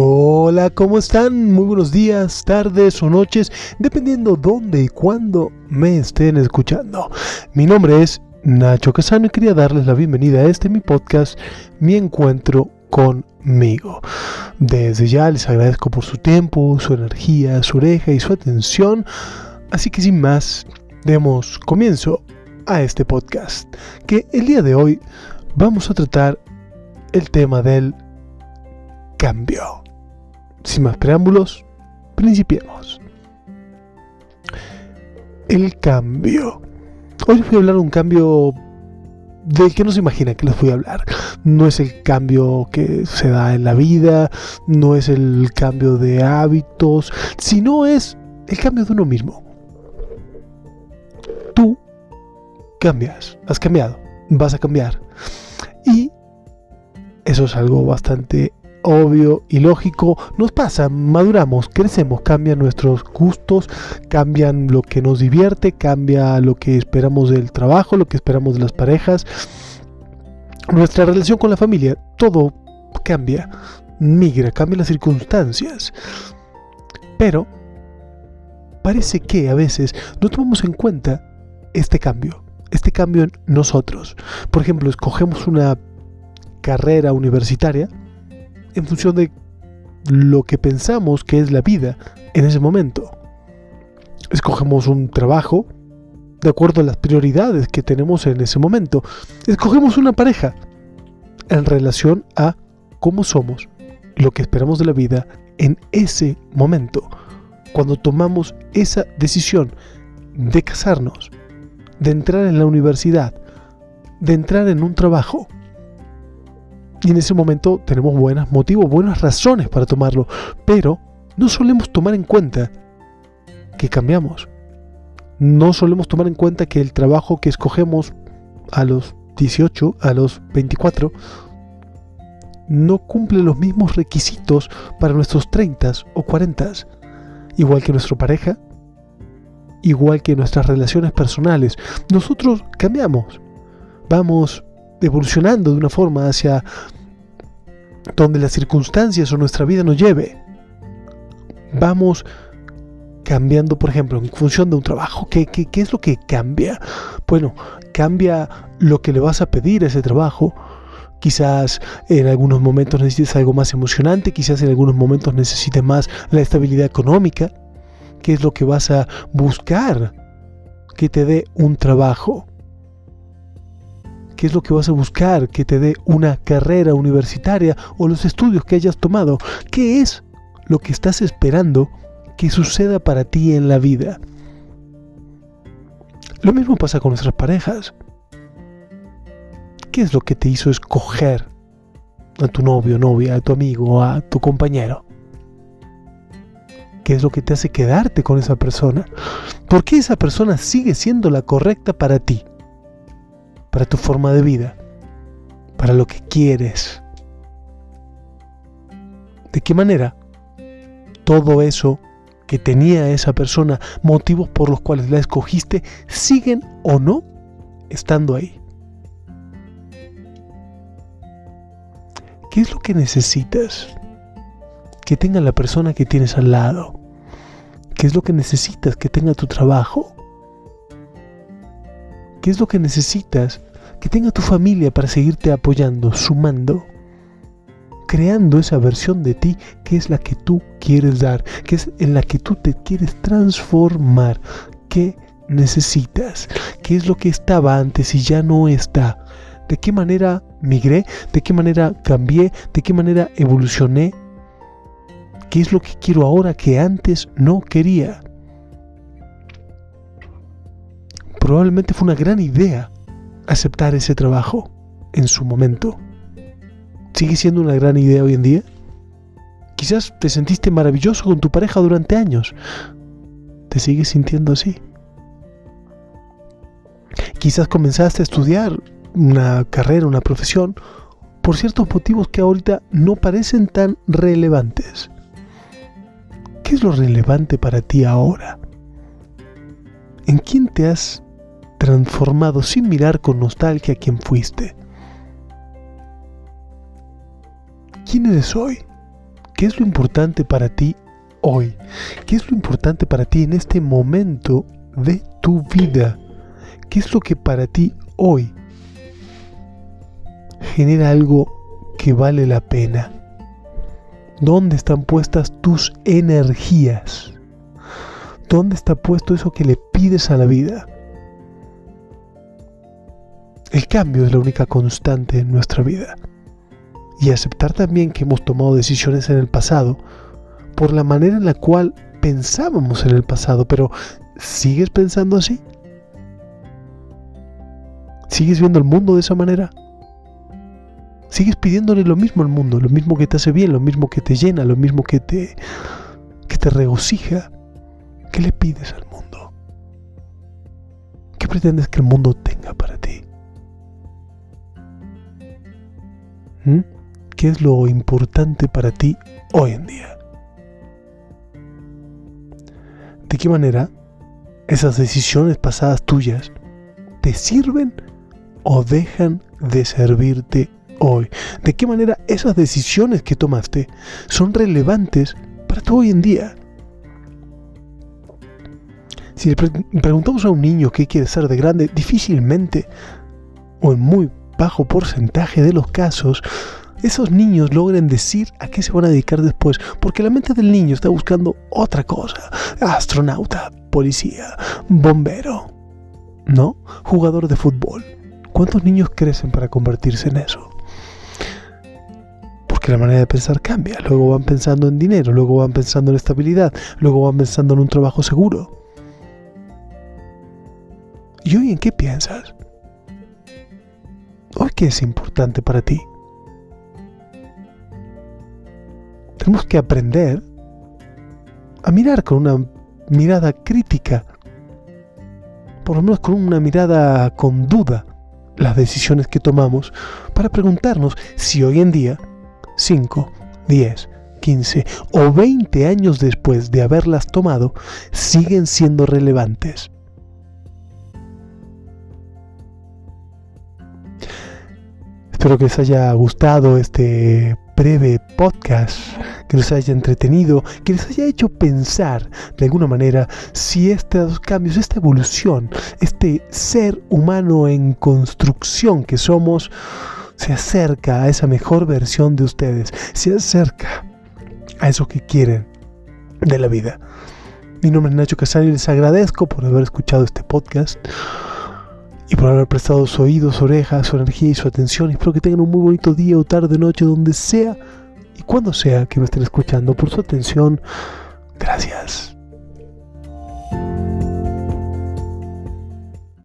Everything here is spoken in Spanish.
Hola, ¿cómo están? Muy buenos días, tardes o noches, dependiendo dónde y cuándo me estén escuchando. Mi nombre es Nacho Casano y quería darles la bienvenida a este mi podcast, Mi Encuentro conmigo. Desde ya les agradezco por su tiempo, su energía, su oreja y su atención. Así que sin más, demos comienzo a este podcast, que el día de hoy vamos a tratar el tema del cambio. Sin más preámbulos, principiemos. El cambio. Hoy les voy a hablar de un cambio del que no se imagina que les voy a hablar. No es el cambio que se da en la vida, no es el cambio de hábitos, sino es el cambio de uno mismo. Tú cambias, has cambiado, vas a cambiar. Y eso es algo bastante obvio y lógico. Nos pasa, maduramos, crecemos, cambian nuestros gustos, cambian lo que nos divierte, cambia lo que esperamos del trabajo, lo que esperamos de las parejas, nuestra relación con la familia, todo cambia, migra, cambia las circunstancias. Pero parece que a veces no tomamos en cuenta este cambio, este cambio en nosotros. Por ejemplo, escogemos una carrera universitaria en función de lo que pensamos que es la vida en ese momento. Escogemos un trabajo de acuerdo a las prioridades que tenemos en ese momento. Escogemos una pareja en relación a cómo somos, lo que esperamos de la vida en ese momento. Cuando tomamos esa decisión de casarnos, de entrar en la universidad, de entrar en un trabajo, y en ese momento tenemos buenos motivos, buenas razones para tomarlo, pero no solemos tomar en cuenta que cambiamos. No solemos tomar en cuenta que el trabajo que escogemos a los 18, a los 24, no cumple los mismos requisitos para nuestros 30 o 40, igual que nuestra pareja, igual que nuestras relaciones personales. Nosotros cambiamos, vamos evolucionando de una forma hacia donde las circunstancias o nuestra vida nos lleve. Vamos cambiando, por ejemplo, en función de un trabajo. ¿Qué, qué, qué es lo que cambia? Bueno, cambia lo que le vas a pedir a ese trabajo. Quizás en algunos momentos necesites algo más emocionante, quizás en algunos momentos necesites más la estabilidad económica. ¿Qué es lo que vas a buscar que te dé un trabajo? Qué es lo que vas a buscar que te dé una carrera universitaria o los estudios que hayas tomado, qué es lo que estás esperando que suceda para ti en la vida. Lo mismo pasa con nuestras parejas. ¿Qué es lo que te hizo escoger a tu novio, novia, a tu amigo, a tu compañero? ¿Qué es lo que te hace quedarte con esa persona? ¿Por qué esa persona sigue siendo la correcta para ti? Para tu forma de vida, para lo que quieres. ¿De qué manera todo eso que tenía esa persona, motivos por los cuales la escogiste, siguen o no estando ahí? ¿Qué es lo que necesitas que tenga la persona que tienes al lado? ¿Qué es lo que necesitas que tenga tu trabajo? ¿Qué es lo que necesitas que tenga tu familia para seguirte apoyando, sumando? creando esa versión de ti que es la que tú quieres dar, que es en la que tú te quieres transformar. ¿Qué necesitas? ¿Qué es lo que estaba antes y ya no está? ¿De qué manera migré? ¿De qué manera cambié? ¿De qué manera evolucioné? ¿Qué es lo que quiero ahora que antes no quería? Probablemente fue una gran idea aceptar ese trabajo en su momento. ¿Sigue siendo una gran idea hoy en día? Quizás te sentiste maravilloso con tu pareja durante años. ¿Te sigues sintiendo así? Quizás comenzaste a estudiar una carrera, una profesión, por ciertos motivos que ahorita no parecen tan relevantes. ¿Qué es lo relevante para ti ahora? ¿En quién te has transformado sin mirar con nostalgia a quien fuiste. ¿Quién eres hoy? ¿Qué es lo importante para ti hoy? ¿Qué es lo importante para ti en este momento de tu vida? ¿Qué es lo que para ti hoy genera algo que vale la pena? ¿Dónde están puestas tus energías? ¿Dónde está puesto eso que le pides a la vida? El cambio es la única constante en nuestra vida. Y aceptar también que hemos tomado decisiones en el pasado por la manera en la cual pensábamos en el pasado, pero ¿sigues pensando así? ¿Sigues viendo el mundo de esa manera? Sigues pidiéndole lo mismo al mundo, lo mismo que te hace bien, lo mismo que te llena, lo mismo que te, que te regocija. ¿Qué le pides al mundo? ¿Qué pretendes que el mundo ¿Qué es lo importante para ti hoy en día? ¿De qué manera esas decisiones pasadas tuyas te sirven o dejan de servirte hoy? ¿De qué manera esas decisiones que tomaste son relevantes para tu hoy en día? Si le preguntamos a un niño qué quiere ser de grande, difícilmente o en muy bajo porcentaje de los casos, esos niños logren decir a qué se van a dedicar después, porque la mente del niño está buscando otra cosa. Astronauta, policía, bombero, ¿no? Jugador de fútbol. ¿Cuántos niños crecen para convertirse en eso? Porque la manera de pensar cambia. Luego van pensando en dinero, luego van pensando en estabilidad, luego van pensando en un trabajo seguro. ¿Y hoy en qué piensas? ¿Hoy qué es importante para ti? Tenemos que aprender a mirar con una mirada crítica, por lo menos con una mirada con duda, las decisiones que tomamos para preguntarnos si hoy en día, 5, 10, 15 o 20 años después de haberlas tomado, siguen siendo relevantes. Espero que les haya gustado este breve podcast, que les haya entretenido, que les haya hecho pensar de alguna manera si estos cambios, esta evolución, este ser humano en construcción que somos, se acerca a esa mejor versión de ustedes, se acerca a eso que quieren de la vida. Mi nombre es Nacho Casani y les agradezco por haber escuchado este podcast y por haber prestado su oído, su oreja, su energía y su atención. Espero que tengan un muy bonito día o tarde, noche, donde sea y cuando sea que me estén escuchando. Por su atención, gracias.